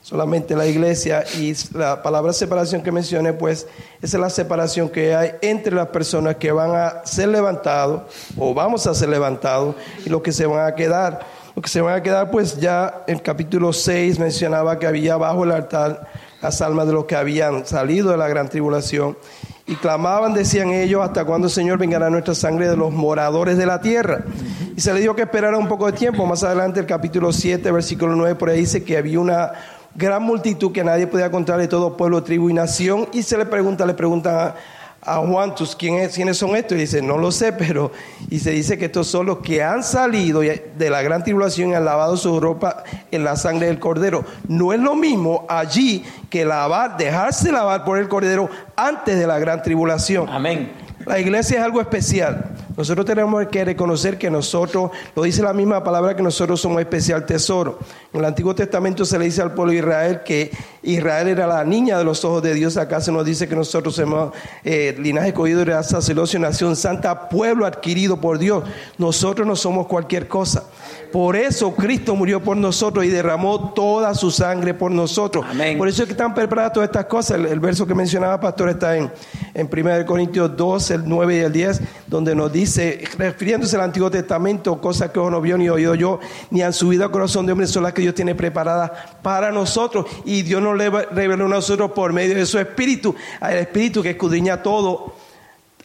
Solamente la iglesia y la palabra separación que mencioné, pues esa es la separación que hay entre las personas que van a ser levantados o vamos a ser levantados y los que se van a quedar. Lo que se van a quedar, pues ya en capítulo 6 mencionaba que había bajo el altar las almas de los que habían salido de la gran tribulación y clamaban, decían ellos, hasta cuándo, Señor, vengará nuestra sangre de los moradores de la tierra. Y se le dio que esperar un poco de tiempo. Más adelante, el capítulo 7, versículo 9, por ahí dice que había una gran multitud que nadie podía contar de todo pueblo, tribu y nación. Y se le pregunta, le preguntan a a Juan, quiénes son estos? Y dice, no lo sé, pero... Y se dice que estos son los que han salido de la gran tribulación y han lavado su ropa en la sangre del cordero. No es lo mismo allí que lavar, dejarse lavar por el cordero antes de la gran tribulación. Amén. La iglesia es algo especial. Nosotros tenemos que reconocer que nosotros, lo dice la misma palabra, que nosotros somos especial tesoro. En el Antiguo Testamento se le dice al pueblo de Israel que Israel era la niña de los ojos de Dios. Acá se nos dice que nosotros somos eh, linaje escogido de sacerdocio, nación santa, pueblo adquirido por Dios. Nosotros no somos cualquier cosa. Por eso Cristo murió por nosotros y derramó toda su sangre por nosotros. Por eso es que están preparadas todas estas cosas. El, verso que mencionaba Pastor está en, en 1 Corintios 2, el 9 y el 10, donde nos dice, refiriéndose al Antiguo Testamento, cosas que no vio ni oído yo, ni han subido al corazón de hombre, son las que Dios tiene preparadas para nosotros. Y Dios nos reveló a nosotros por medio de su Espíritu, al Espíritu que escudriña todo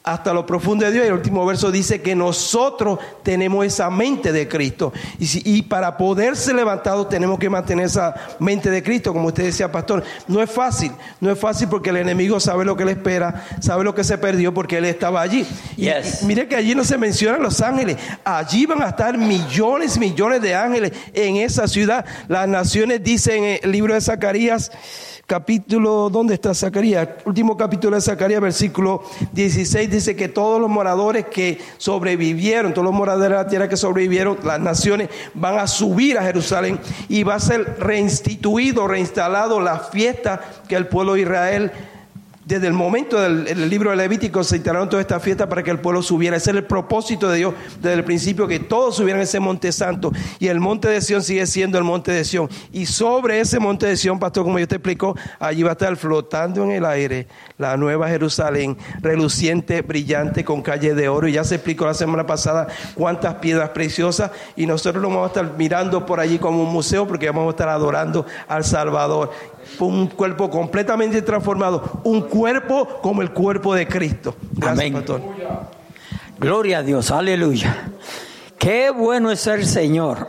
hasta lo profundo de Dios. Y el último verso dice que nosotros tenemos esa mente de Cristo. Y, para poder ser levantados tenemos que mantener esa mente de Cristo, como usted decía, pastor. No es fácil, no es fácil porque el enemigo sabe lo que le espera, sabe lo que se perdió porque él estaba allí. Y, mire que allí no se mencionan los ángeles, allí van a estar millones, millones de ángeles en esa ciudad. Las naciones dicen en el libro de Zacarías capítulo, ¿dónde está Zacarías? Último capítulo de Zacarías, versículo 16, dice que todos los moradores que sobrevivieron, todos los moradores de la tierra que sobrevivieron, las naciones van a subir a Jerusalén y va a ser reinstituido, reinstalado la fiesta que el pueblo de Israel desde el momento del libro de Levítico se instalaron toda esta fiesta para que el pueblo subiera. Ese era el propósito de Dios desde el principio, que todos subieran ese monte santo. Y el monte de Sión sigue siendo el monte de Sión. Y sobre ese monte de Sión, pastor, como yo te explico, allí va a estar flotando en el aire la nueva Jerusalén, reluciente, brillante, con calle de oro. Y ya se explicó la semana pasada cuántas piedras preciosas. Y nosotros lo vamos a estar mirando por allí como un museo porque vamos a estar adorando al Salvador un cuerpo completamente transformado, un cuerpo como el cuerpo de Cristo. Amén. Gloria a Dios, aleluya. Qué bueno es el Señor.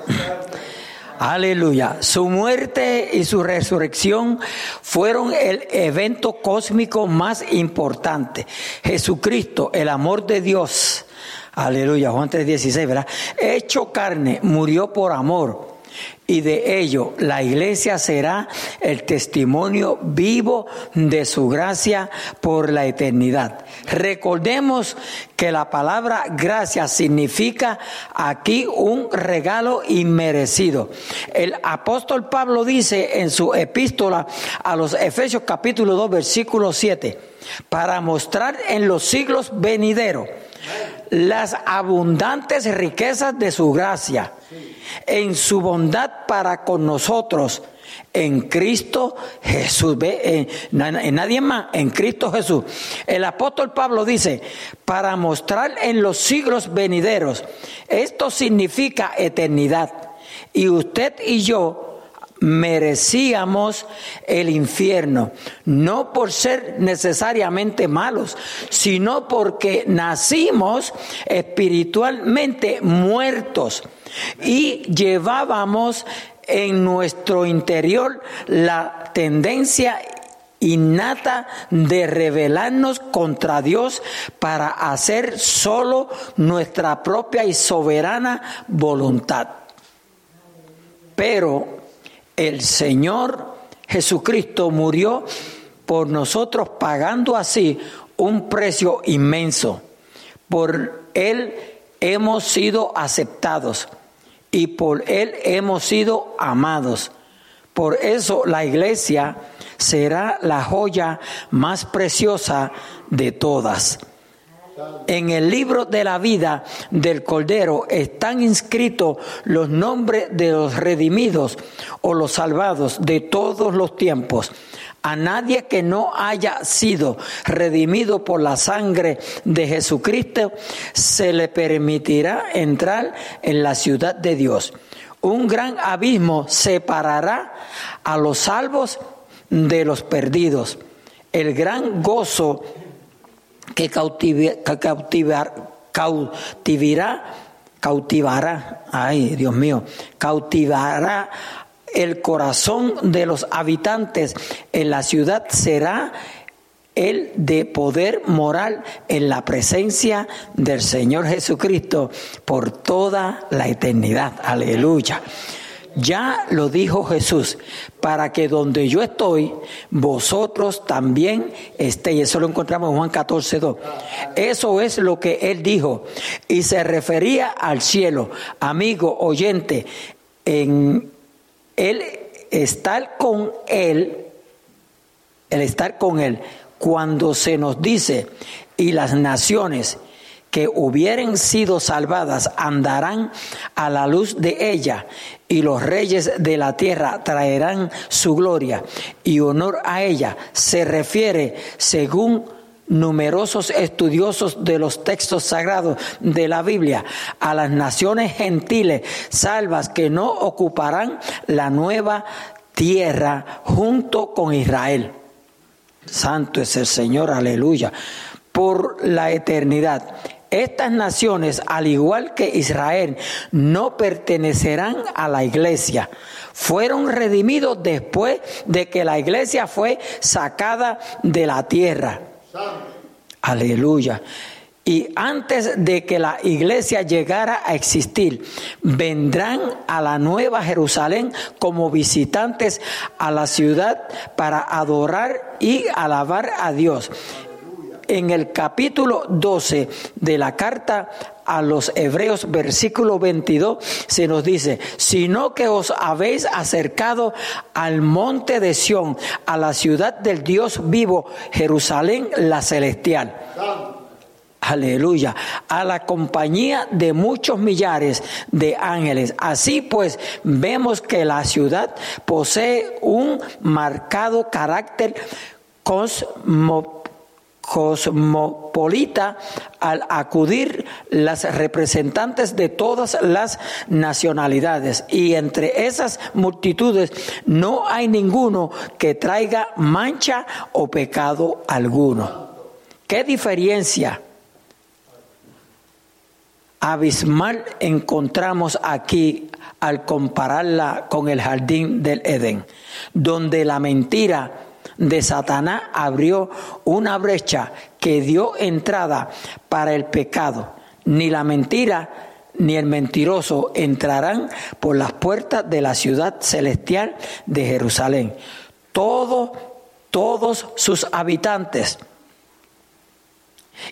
Aleluya. Su muerte y su resurrección fueron el evento cósmico más importante. Jesucristo, el amor de Dios. Aleluya. Juan 3:16, ¿verdad? Hecho carne, murió por amor y de ello la iglesia será el testimonio vivo de su gracia por la eternidad. Recordemos que la palabra gracia significa aquí un regalo inmerecido. El apóstol Pablo dice en su epístola a los Efesios capítulo 2 versículo 7, para mostrar en los siglos venideros las abundantes riquezas de su gracia en su bondad para con nosotros en Cristo Jesús. Ve, en, nadie más, en Cristo Jesús. El apóstol Pablo dice, para mostrar en los siglos venideros, esto significa eternidad. Y usted y yo merecíamos el infierno, no por ser necesariamente malos, sino porque nacimos espiritualmente muertos y llevábamos en nuestro interior la tendencia innata de rebelarnos contra Dios para hacer solo nuestra propia y soberana voluntad. Pero el Señor Jesucristo murió por nosotros pagando así un precio inmenso. Por Él hemos sido aceptados y por Él hemos sido amados. Por eso la iglesia será la joya más preciosa de todas. En el libro de la vida del Cordero están inscritos los nombres de los redimidos o los salvados de todos los tiempos. A nadie que no haya sido redimido por la sangre de Jesucristo se le permitirá entrar en la ciudad de Dios. Un gran abismo separará a los salvos de los perdidos. El gran gozo que, cautivar, cautivará, cautivará, ay Dios mío, cautivará el corazón de los habitantes en la ciudad será el de poder moral en la presencia del Señor Jesucristo por toda la eternidad. Aleluya. Ya lo dijo Jesús, para que donde yo estoy, vosotros también estéis. Eso lo encontramos en Juan 14, 2. Eso es lo que él dijo. Y se refería al cielo. Amigo, oyente, en estar con él, el estar con él, cuando se nos dice, y las naciones que hubieren sido salvadas andarán a la luz de ella, y los reyes de la tierra traerán su gloria y honor a ella. Se refiere, según numerosos estudiosos de los textos sagrados de la Biblia, a las naciones gentiles salvas que no ocuparán la nueva tierra junto con Israel. Santo es el Señor, aleluya, por la eternidad. Estas naciones, al igual que Israel, no pertenecerán a la iglesia. Fueron redimidos después de que la iglesia fue sacada de la tierra. Aleluya. Y antes de que la iglesia llegara a existir, vendrán a la nueva Jerusalén como visitantes a la ciudad para adorar y alabar a Dios en el capítulo 12 de la carta a los Hebreos, versículo 22, se nos dice, sino que os habéis acercado al monte de Sión, a la ciudad del Dios vivo, Jerusalén la celestial. Aleluya, a la compañía de muchos millares de ángeles. Así pues, vemos que la ciudad posee un marcado carácter cosmopolita cosmopolita al acudir las representantes de todas las nacionalidades y entre esas multitudes no hay ninguno que traiga mancha o pecado alguno. ¿Qué diferencia abismal encontramos aquí al compararla con el jardín del Edén, donde la mentira de Satanás abrió una brecha que dio entrada para el pecado. Ni la mentira ni el mentiroso entrarán por las puertas de la ciudad celestial de Jerusalén. Todos, todos sus habitantes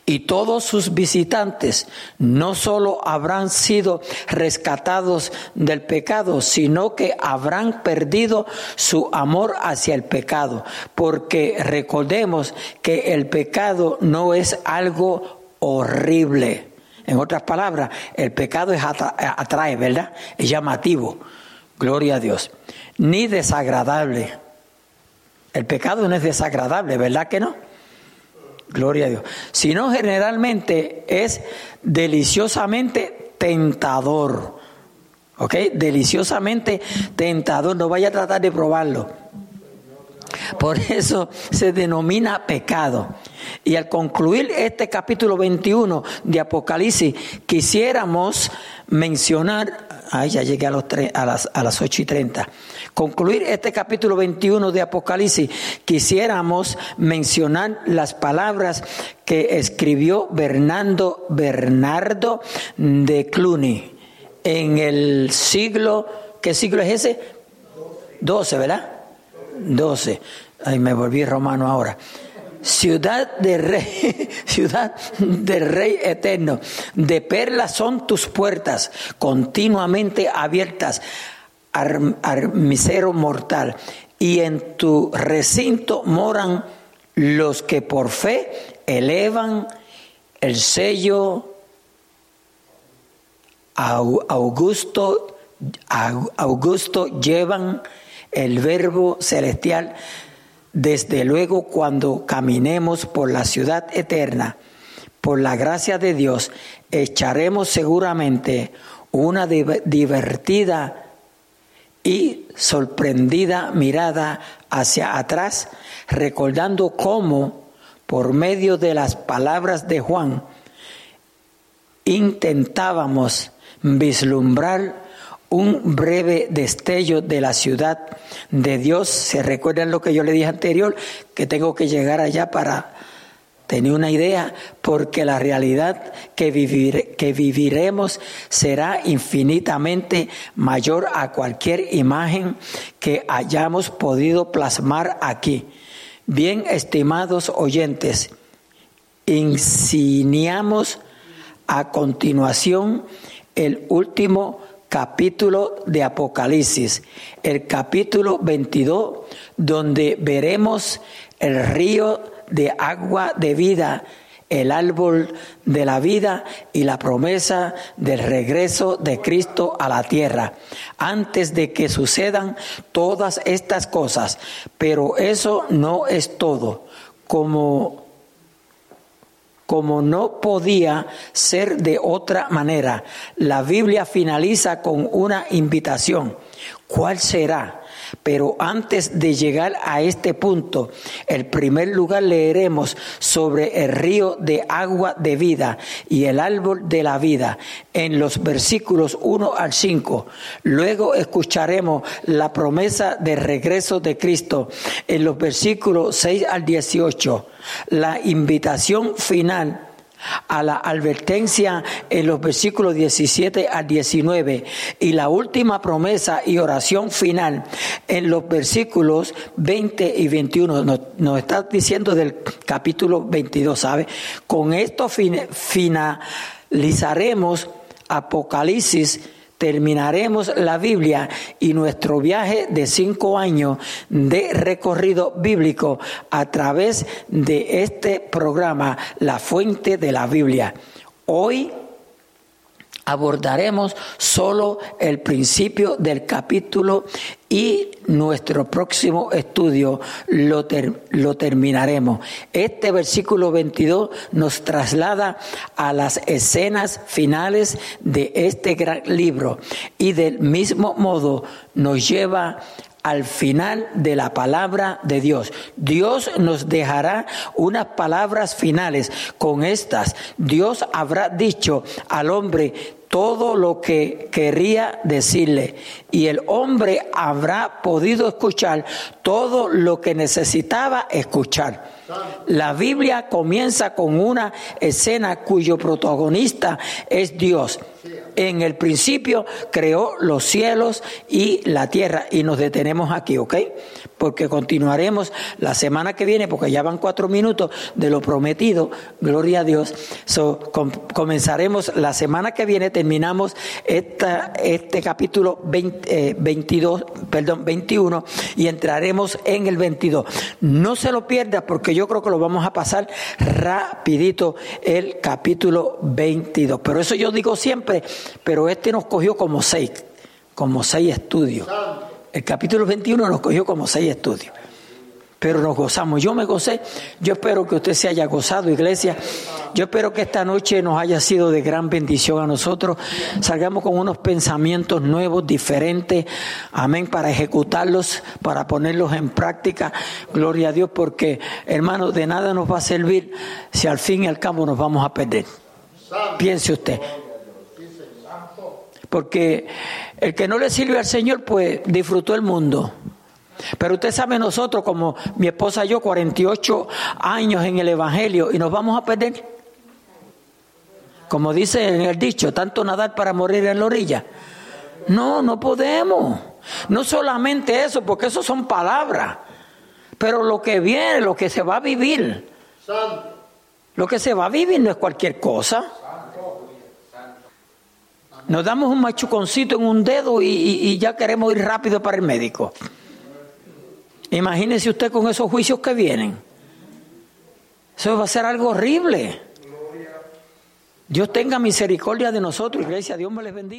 y todos sus visitantes no solo habrán sido rescatados del pecado, sino que habrán perdido su amor hacia el pecado, porque recordemos que el pecado no es algo horrible. En otras palabras, el pecado es atrae, ¿verdad? Es llamativo. Gloria a Dios. Ni desagradable. El pecado no es desagradable, ¿verdad que no? Gloria a Dios. Sino generalmente es deliciosamente tentador. ¿Ok? Deliciosamente tentador. No vaya a tratar de probarlo. Por eso se denomina pecado. Y al concluir este capítulo 21 de Apocalipsis, quisiéramos mencionar, ay, ya llegué a, los a, las, a las 8 y 30, concluir este capítulo 21 de Apocalipsis, quisiéramos mencionar las palabras que escribió Bernardo, Bernardo de Cluny en el siglo, ¿qué siglo es ese? 12, ¿verdad? 12. Ay, me volví romano ahora. Ciudad de rey, <laughs> ciudad del rey eterno. De perlas son tus puertas, continuamente abiertas, armicero mortal. Y en tu recinto moran los que por fe elevan el sello Augusto, Augusto llevan el verbo celestial, desde luego cuando caminemos por la ciudad eterna, por la gracia de Dios, echaremos seguramente una divertida y sorprendida mirada hacia atrás, recordando cómo, por medio de las palabras de Juan, intentábamos vislumbrar un breve destello de la ciudad de Dios. ¿Se recuerdan lo que yo le dije anterior? Que tengo que llegar allá para Tenía una idea porque la realidad que, vivir, que viviremos será infinitamente mayor a cualquier imagen que hayamos podido plasmar aquí. Bien, estimados oyentes, insinuamos a continuación el último capítulo de Apocalipsis, el capítulo 22, donde veremos el río de agua de vida, el árbol de la vida y la promesa del regreso de Cristo a la tierra, antes de que sucedan todas estas cosas. Pero eso no es todo. Como como no podía ser de otra manera, la Biblia finaliza con una invitación. ¿Cuál será? Pero antes de llegar a este punto, en primer lugar leeremos sobre el río de agua de vida y el árbol de la vida en los versículos 1 al 5. Luego escucharemos la promesa de regreso de Cristo en los versículos 6 al 18. La invitación final a la advertencia en los versículos 17 al 19 y la última promesa y oración final en los versículos 20 y 21. Nos, está diciendo del capítulo 22, ¿sabe? Con esto finalizaremos Apocalipsis terminaremos la Biblia y nuestro viaje de cinco años de recorrido bíblico a través de este programa, La Fuente de la Biblia. Hoy abordaremos solo el principio del capítulo y nuestro próximo estudio lo, lo, terminaremos. Este versículo 22 nos traslada a las escenas finales de este gran libro y del mismo modo nos lleva al final de la palabra de Dios. Dios nos dejará unas palabras finales. Con estas, Dios habrá dicho al hombre todo lo que quería decirle y el hombre habrá podido escuchar todo lo que necesitaba escuchar. La Biblia comienza con una escena cuyo protagonista es Dios. En el principio creó los cielos y la tierra y nos detenemos aquí, ¿ok? Porque continuaremos la semana que viene, porque ya van cuatro minutos de lo prometido, gloria a Dios. comenzaremos la semana que viene, terminamos esta, este capítulo 22, eh, perdón, 21 y entraremos en el 22. No se lo pierda porque yo creo que lo vamos a pasar rapidito el capítulo 22. Pero eso yo digo siempre, pero este nos cogió como seis, como seis estudios. El capítulo 21 nos cogió como seis estudios. Pero nos gozamos. Yo me gocé. Yo espero que usted se haya gozado, iglesia. Yo espero que esta noche nos haya sido de gran bendición a nosotros. Salgamos con unos pensamientos nuevos, diferentes. Amén. Para ejecutarlos, para ponerlos en práctica. Gloria a Dios, porque, hermano, de nada nos va a servir si al fin y al cabo nos vamos a perder. Piense usted. Porque el que no le sirve al Señor, pues disfrutó el mundo. Pero usted sabe nosotros, como mi esposa y yo, 48 años en el Evangelio, y nos vamos a perder. Como dice en el dicho, tanto nadar para morir en la orilla. No, no podemos. No solamente eso, porque eso son palabras. Pero lo que viene, lo que se va a vivir. Lo que se va a vivir no es cualquier cosa. Nos damos un machuconcito en un dedo y, ya queremos ir rápido para el médico. Imagínese usted con esos juicios que vienen. Eso va a ser algo horrible. Dios tenga misericordia de nosotros, iglesia. Dios me les bendiga.